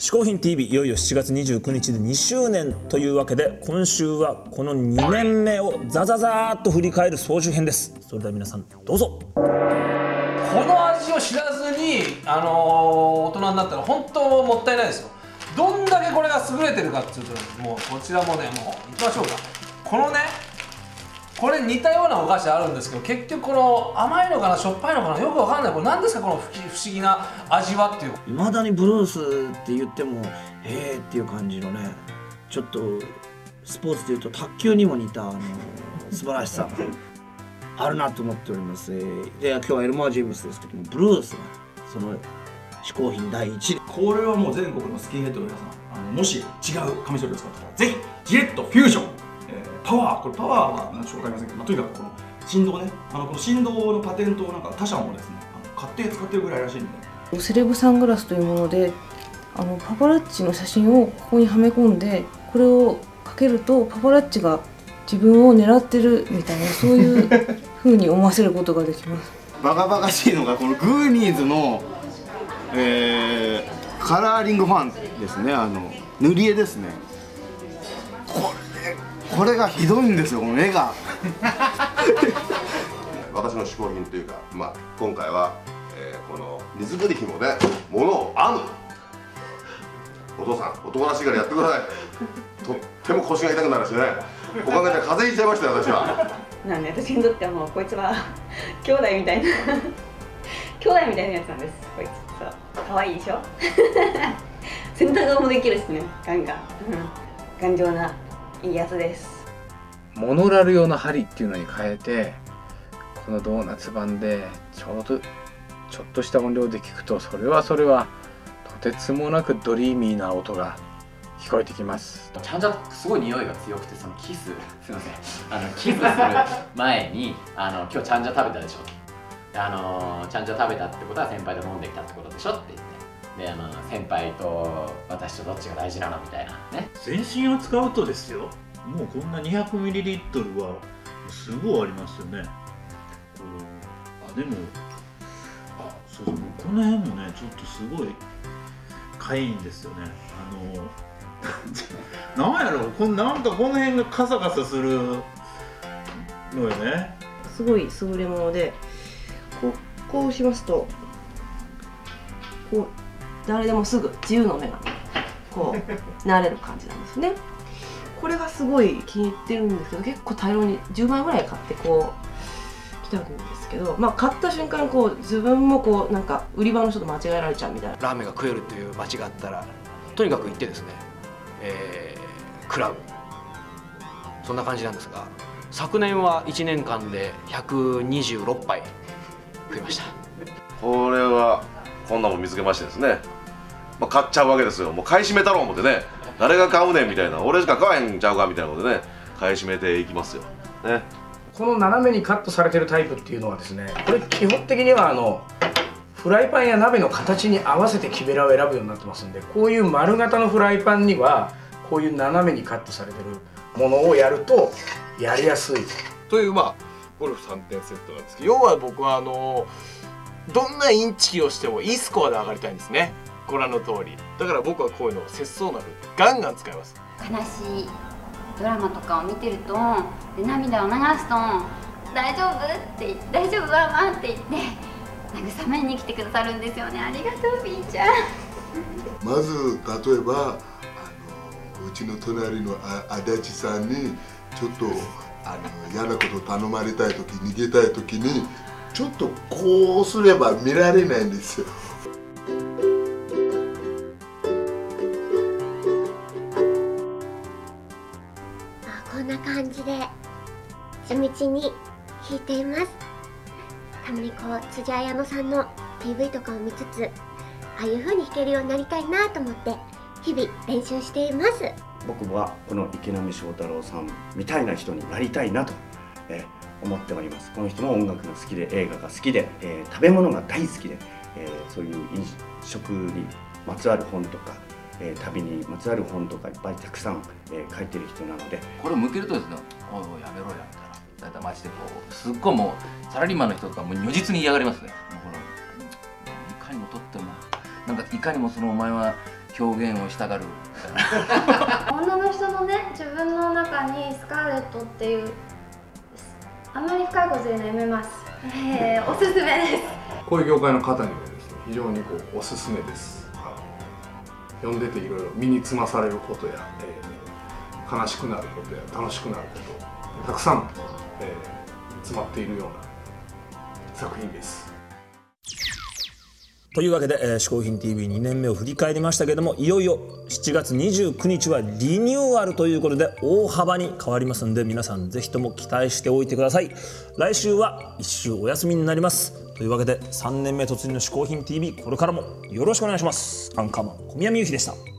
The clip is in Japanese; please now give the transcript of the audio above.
嗜好品 TV いよいよ7月29日で2周年というわけで今週はこの2年目をザザザーっと振り返る総集編です。それでは皆さんどうぞ。この味を知らずに、あのー大人になったら本当もったいないですよ。どんだけこれが優れてるかっていうともうこちらもねもういきましょうか。このねこれ似たようなお菓子あるんですけど結局この甘いのかなしょっぱいのかなよくわかんない。これ何ですかこの不思不思議な味はっていう。いまだにブルースって言ってもへーっていう感じのねちょっとスポーツでいうと卓球にも似たあの素晴らしさがあるなと思っております、えーで今日はエルマー・ジェームスですけどもブルースがその嗜好品第一位。これはもう全国のスキンヘッドの皆さんあのもし違うカミソリを使ったらぜひジレットフュージョン、えーパワーこれパワーは何でしょうかりませんけど、まあ、とにかくこの振動ね。あのこの振動のパテントをなんか他社もですねあの買って使ってるぐらいらしいんで。セレブサングラスというものであのパパラッチの写真をここにはめ込んでこれをかけるとパパラッチが自分を狙ってるみたいなそういう 風に思わせることができます。バカバカしいのがこのグーニーズの、えーカラーリングファンですね。あの塗り絵ですねこれがひどいんですよこの絵が。私の嗜好品というか、まあ、今回は、えーこの水ぐり紐で物を編む。お父さん男らしいからやってください。とっても腰が痛くなるしね。おかげで風邪ひいちゃいましたよ私は。なんで私にとってはもうこいつは兄弟みたいな。兄弟みたいなやつなんです。こいつ。そう。可愛いでしょ？洗濯顔もできるしねガンガン、うん、頑丈ないいやつです。モノラル用の針っていうのに変えてこのドーナツ版でちょうどちょっとした音量で聞くとそれはそれはとてつもなくドリーミーな音が聞こえてきます。ちゃんちゃすごい匂いが強くてそのキスすいません。あのキスする前にあの今日ちゃんじゃ食べたでしょ。であのちゃんじゃ食べたってことは先輩と飲んできたってことでしょって言ってであの先輩と私とどっちが大事なのみたいなね。全身を使うとですよもうこんな 200ml はすごいありますよね。あでもあそうそうこの辺もねちょっとすごいかいいんですよね。あの なんやろこんなんかこの辺がカサカサするのよね。すごい優れものでこうこうしますとこう誰でもすぐ自由の目がこうなれる感じなんですね。これがすごい気に入ってるんですけど結構大量に10枚ぐらい買ってこう来たんですけどまあ買った瞬間こう自分もこうなんか売り場の人と間違えられちゃうみたいな。ラーメンが食えるという街があったらとにかく行ってですね、えー食らう。そんな感じなんですが昨年は1年間で126杯食いました。これはこんなもん見つけましてですね、まあ、買っちゃうわけですよ。もう買い占めたろう思ってね。誰が買うねんみたいな。俺しか買わへんちゃうかみたいなことでね買い占めていきますよ。ね。この斜めにカットされてるタイプっていうのはですねこれ基本的にはあのフライパンや鍋の形に合わせて木べらを選ぶようになってますんでこういう丸型のフライパンにはこういう斜めにカットされてるものをやるとやりやすい。というまあゴルフ3点セットなんですけど要は僕はあのどんなインチキをしてもいいスコアで上がりたいんですねご覧の通りだから僕はこういうのを節操なくガンガン使います悲しいドラマとかを見てるとで涙を流すと「大丈夫?」って言って「大丈夫？ドラマ?」って言って慰めに来てくださるんですよねありがとうビーちゃんまず例えばあのうちの隣のあ足立さんにちょっとあの嫌なこと頼まれたい時逃げたい時にちょっとこうすれば見られないんですよ。な感じで地道に弾いています。たまにこう辻彩乃さんの PV とかを見つつああいう風に弾けるようになりたいなと思って日々練習しています。僕はこの池波正太郎さんみたいな人になりたいなと、え思っております。この人も音楽が好きで映画が好きで、えー食べ物が大好きで、えーそういう飲食にまつわる本とか、えー旅にまつわる本とかいっぱいたくさん、えー書いてる人なので。これを向けるとですね「おいおいやめろや」みたいな。大体街でこうすっごいもうサラリーマンの人とかもう如実に嫌がりますね。もうこのいかにもとってもなんかいかにもそのお前は表現をしたがる。女の人のね自分の中にスカーレットっていうあんまり深いこと言うのやめます、えー、おすすめです。こういう業界の方にもですね非常にこうおすすめです読んでていろいろ身につまされることや、えー悲しくなることや楽しくなることたくさん、えー詰まっているような作品です。というわけで、えー、嗜好品 TV2 年目を振り返りましたけれどもいよいよ7月29日はリニューアルということで大幅に変わりますんで皆さんぜひとも期待しておいてください。来週は1週お休みになります。というわけで3年目突入の嗜好品 TV これからもよろしくお願いします。アンカーマン小宮美由紀でした。